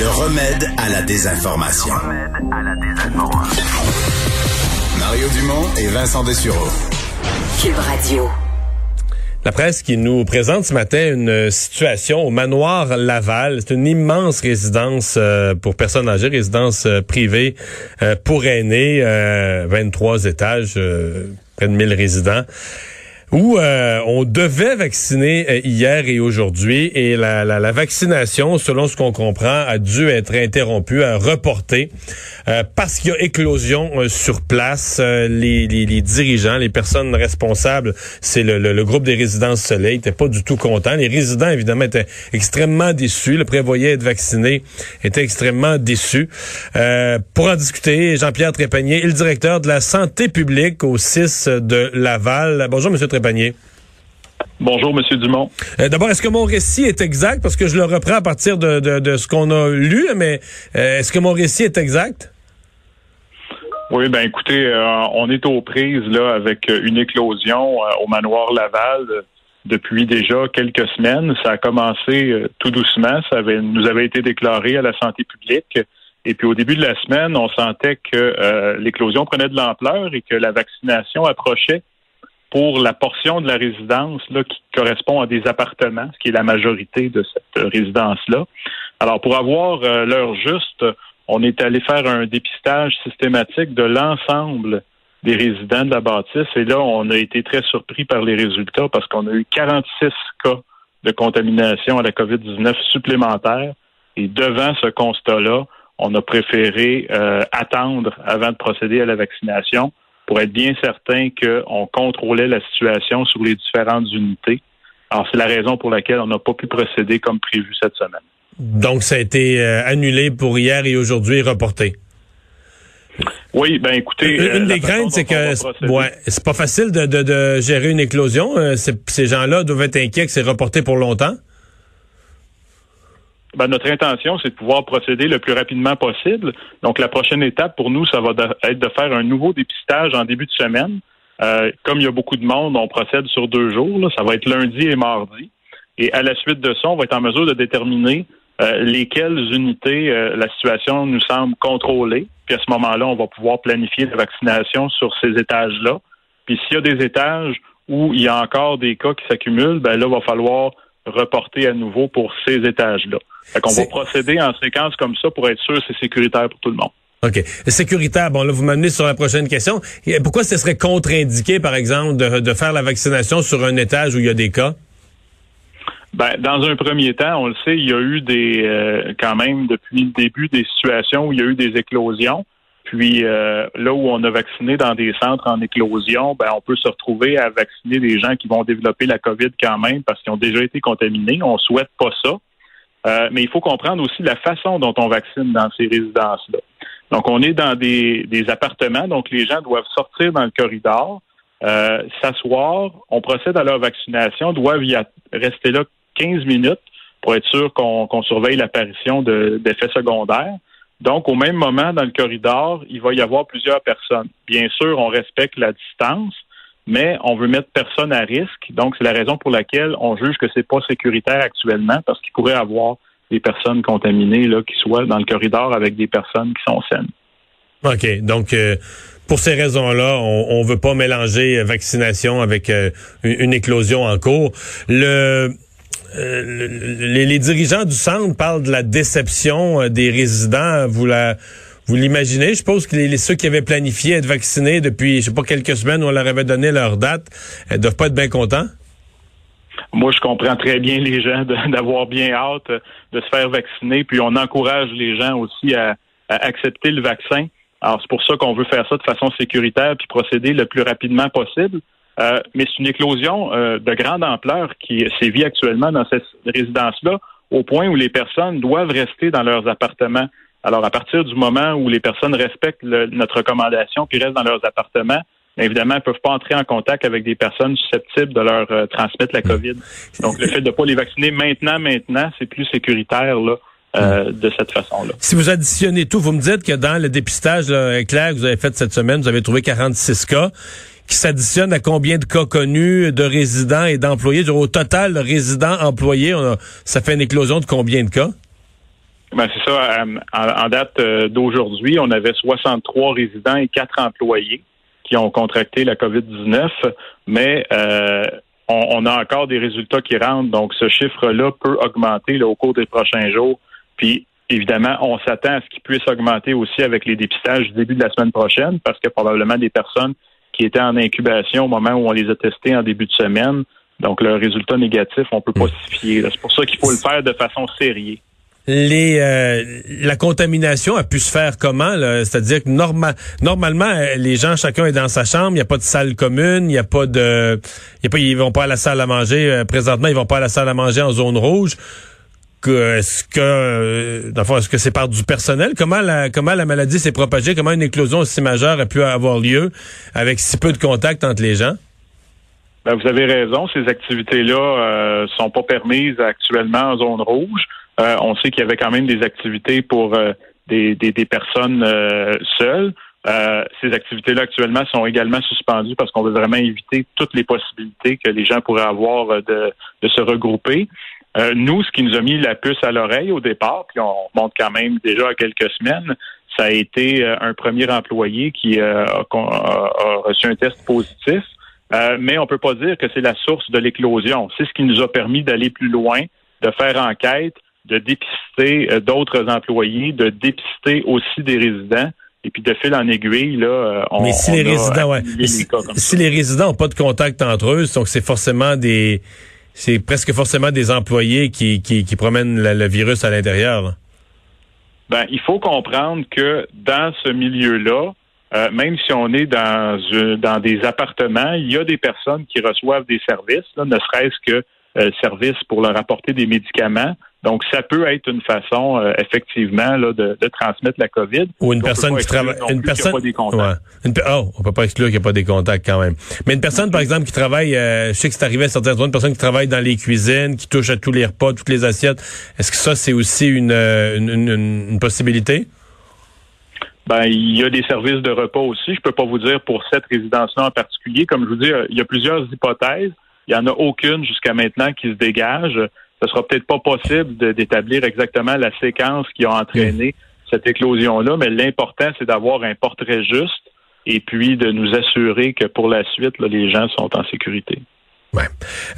Le remède à la désinformation. Mario Dumont et Vincent Dessureau. Cube Radio. La presse qui nous présente ce matin une situation au manoir Laval. C'est une immense résidence euh, pour personnes âgées, résidence euh, privée euh, pour aînés, 23 étages, près de 1000 résidents où euh, on devait vacciner euh, hier et aujourd'hui et la, la, la, vaccination, selon ce qu'on comprend, a dû être interrompue, euh, parce qu'il y a éclosion sur place. Les, les, les, dirigeants, les personnes responsables, c'est le, le, groupe des résidences Soleil, n'étaient pas du tout contents. Les résidents, évidemment, étaient extrêmement déçus. Le prévoyait être vacciné, était extrêmement déçu. pour en discuter, Jean-Pierre Trépanier, le directeur de la santé publique au 6 de Laval. Bonjour, Monsieur Trépanier. Bonjour, Monsieur Dumont. Euh, d'abord, est-ce que mon récit est exact? Parce que je le reprends à partir de, ce qu'on a lu, mais euh, est-ce que mon récit est exact? Oui, ben écoutez, euh, on est aux prises là avec une éclosion au manoir Laval depuis déjà quelques semaines. Ça a commencé tout doucement. Ça avait, nous avait été déclaré à la santé publique. Et puis au début de la semaine, on sentait que l'éclosion prenait de l'ampleur et que la vaccination approchait pour la portion de la résidence là, qui correspond à des appartements, ce qui est la majorité de cette résidence-là. Alors, pour avoir euh, l'heure juste, on est allé faire un dépistage systématique de l'ensemble des résidents de la bâtisse. Et là, on a été très surpris par les résultats parce qu'on a eu 46 cas de contamination à la COVID-19 supplémentaires. Et devant ce constat-là, on a préféré euh, attendre avant de procéder à la vaccination pour être bien certain qu'on contrôlait la situation sur les différentes unités. Alors, c'est la raison pour laquelle on n'a pas pu procéder comme prévu cette semaine. Donc, ça a été euh, annulé pour hier et aujourd'hui reporté. Oui, ben écoutez. Une, des craintes, c'est que ouais, c'est pas facile de, de, gérer une éclosion. Euh, ces gens-là doivent être inquiets que c'est reporté pour longtemps. Ben, notre intention, c'est de pouvoir procéder le plus rapidement possible. Donc, la prochaine étape pour nous, ça va être de faire un nouveau dépistage en début de semaine. Euh, comme il y a beaucoup de monde, on procède sur deux jours. Ça va être lundi et mardi. Et à la suite de ça, on va être en mesure de déterminer euh, lesquelles unités euh, la situation nous semble contrôlée. Puis à ce moment-là, on va pouvoir planifier la vaccination sur ces étages-là. Puis s'il y a des étages où il y a encore des cas qui s'accumulent, ben là, il va falloir reporter à nouveau pour ces étages-là. Fait qu'on va procéder en séquence comme ça pour être sûr que c'est sécuritaire pour tout le monde. OK. Sécuritaire, bon, là, vous m'amenez sur la prochaine question. Pourquoi ce serait contre-indiqué, par exemple, de, faire la vaccination sur un étage où il y a des cas? Ben, dans un premier temps, on le sait, il y a eu des, euh, quand même, depuis le début, des situations où il y a eu des éclosions. Puis euh, là où on a vacciné dans des centres en éclosion, ben on peut se retrouver à vacciner des gens qui vont développer la COVID quand même parce qu'ils ont déjà été contaminés. On souhaite pas ça. Euh, mais il faut comprendre aussi la façon dont on vaccine dans ces résidences-là. Donc, on est dans des, appartements, donc les gens doivent sortir dans le corridor, euh, s'asseoir, on procède à leur vaccination, doivent y rester là 15 minutes pour être sûr qu'on surveille l'apparition d'effets secondaires. Donc, au même moment, dans le corridor, il va y avoir plusieurs personnes. Bien sûr, on respecte la distance, mais on veut mettre personne à risque. Donc, c'est la raison pour laquelle on juge que c'est pas sécuritaire actuellement, parce qu'il pourrait y avoir des personnes contaminées là, qui soient dans le corridor avec des personnes qui sont saines. OK. Donc, euh, pour ces raisons-là, on ne veut pas mélanger vaccination avec euh, une éclosion en cours. Le euh, les, dirigeants du centre parlent de la déception euh, des résidents. Vous la, vous l'imaginez? Je suppose que les, ceux qui avaient planifié être vaccinés depuis, je sais pas, quelques semaines où on leur avait donné leur date, ne doivent pas être bien contents? Moi, je comprends très bien les gens d'avoir bien hâte de se faire vacciner, puis on encourage les gens aussi à, à accepter le vaccin. Alors, c'est pour ça qu'on veut faire ça de façon sécuritaire puis procéder le plus rapidement possible. Euh, mais c'est une éclosion euh, de grande ampleur qui sévit actuellement dans cette résidence-là, au point où les personnes doivent rester dans leurs appartements. Alors, à partir du moment où les personnes respectent notre recommandation puis restent dans leurs appartements, évidemment, ne peuvent pas entrer en contact avec des personnes susceptibles de leur euh, transmettre la COVID. Donc, le fait de ne pas les vacciner maintenant, maintenant, c'est plus sécuritaire là. de cette façon-là. Si vous additionnez tout, vous me dites que dans le dépistage clair que vous avez fait cette semaine, vous avez trouvé 46 cas qui s'additionne à combien de cas connus de résidents et d'employés? Au total, résidents, employés, ça fait une éclosion de combien de cas? Ben, c'est ça. En, date d'aujourd'hui, on avait 63 résidents et 4 employés qui ont contracté la COVID-19, mais on, a encore des résultats qui rentrent. Donc, ce chiffre-là peut augmenter au cours des prochains jours. Puis, évidemment, on s'attend à ce qu'il puisse augmenter aussi avec les dépistages du début de la semaine prochaine, parce que probablement des personnes qui étaient en incubation au moment où on les a testés en début de semaine, donc le résultat négatif, on peut pas hmm. se fier. C'est pour ça qu'il faut le faire de façon sérieuse les euh, la contamination a pu se faire comment C'est-à-dire que normalement euh, les gens chacun est dans sa chambre, il n'y a pas de salle commune, il n'y a pas de y a pas ils vont pas à la salle à manger euh, présentement, ils vont pas à la salle à manger en zone rouge. Est-ce que dans est-ce que c'est par du personnel? Comment la comment la maladie s'est propagée? Comment une éclosion aussi majeure a pu avoir lieu avec si peu de contact entre les gens? Ben, vous avez raison, ces activités-là sont pas permises actuellement en zone rouge. Euh, on sait qu'il y avait quand même des activités pour euh, des, personnes euh, seules. ces activités-là actuellement sont également suspendues parce qu'on veut vraiment éviter toutes les possibilités que les gens pourraient avoir de, se regrouper. Nous, ce qui nous a mis la puce à l'oreille au départ, puis on monte quand même déjà à quelques semaines, ça a été un premier employé qui a, reçu un test positif. mais on peut pas dire que c'est la source de l'éclosion. C'est ce qui nous a permis d'aller plus loin, de faire enquête, de dépister euh, d'autres employés, de dépister aussi des résidents. Et puis de fil en aiguille, là, euh, on, Mais si les résidents, ouais. si, les résidents n'ont pas de contact entre eux, donc c'est forcément des, c'est presque forcément des employés qui, qui, promènent le virus à l'intérieur. Ben, il faut comprendre que dans ce milieu-là, euh, même si on est dans dans des appartements, il y a des personnes qui reçoivent des services, ne serait-ce que euh, services pour leur apporter des médicaments. Donc, ça peut être une façon, euh, effectivement, là, de, de, transmettre la COVID. Ou une personne qui travaille. Une personne. Pas des contacts. Ouais. oh, on peut pas exclure qu'il n'y a pas des contacts quand même. Mais une personne, par exemple, qui travaille, euh, je sais que c'est arrivé à certaines zones, une personne qui travaille dans les cuisines, qui touche à tous les repas, toutes les assiettes. Est-ce que ça, c'est aussi une, une, une, une possibilité? Ben, il y a des services de repas aussi. Je peux pas vous dire pour cette résidence-là en particulier. Comme je vous dis, il y a plusieurs hypothèses. Il n'y en a aucune jusqu'à maintenant qui se dégage ce sera peut-être pas possible d'établir exactement la séquence qui a entraîné cette éclosion-là, mais l'important, c'est d'avoir un portrait juste et puis de nous assurer que pour la suite, les gens sont en sécurité. Ouais.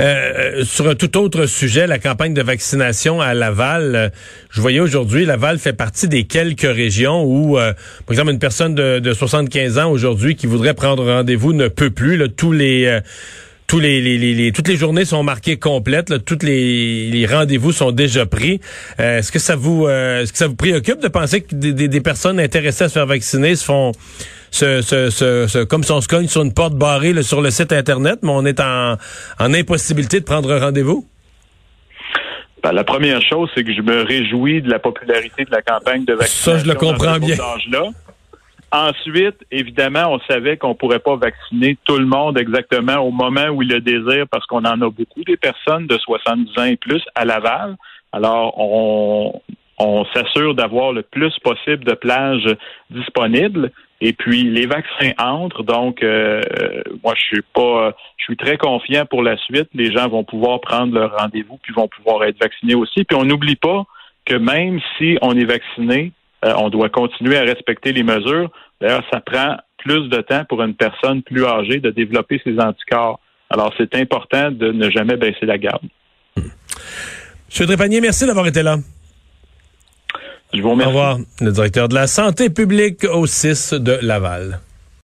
Euh, sur un tout autre sujet, la campagne de vaccination à Laval, euh, je voyais aujourd'hui, Laval fait partie des quelques régions où, euh, par exemple, une personne de, de 75 ans aujourd'hui qui voudrait prendre rendez-vous ne peut plus. Là, tous les tous les, les, toutes les journées sont marquées complètes, là, tous les, les rendez-vous sont déjà pris. Euh, est-ce que ça vous euh, est-ce que ça vous préoccupe de penser que des, des, personnes intéressées à se faire vacciner se font se, se, se, comme si on se cogne sur une porte barrée sur le site internet, mais on est en, en impossibilité de prendre rendez-vous? Ben, la première chose, c'est que je me réjouis de la popularité de la campagne de vaccination. Ça, je le comprends bien. Ensuite, évidemment, on savait qu'on pourrait pas vacciner tout le monde exactement au moment où il le désire parce qu'on en a beaucoup des personnes de 70 ans et plus à Laval. Alors, on, on s'assure d'avoir le plus possible de plages disponibles. Et puis les vaccins entrent, donc euh, moi je suis pas, je suis très confiant pour la suite. Les gens vont pouvoir prendre leur rendez-vous puis vont pouvoir être vaccinés aussi. Puis on n'oublie pas que même si on est vacciné, euh, on doit continuer à respecter les mesures. D'ailleurs, ça prend plus de temps pour une personne plus âgée de développer ses anticorps. Alors, c'est important de ne jamais baisser la garde. M. Trépanier, merci d'avoir été là. Je vous remercie. Au revoir, le directeur de la santé publique au 6 de Laval.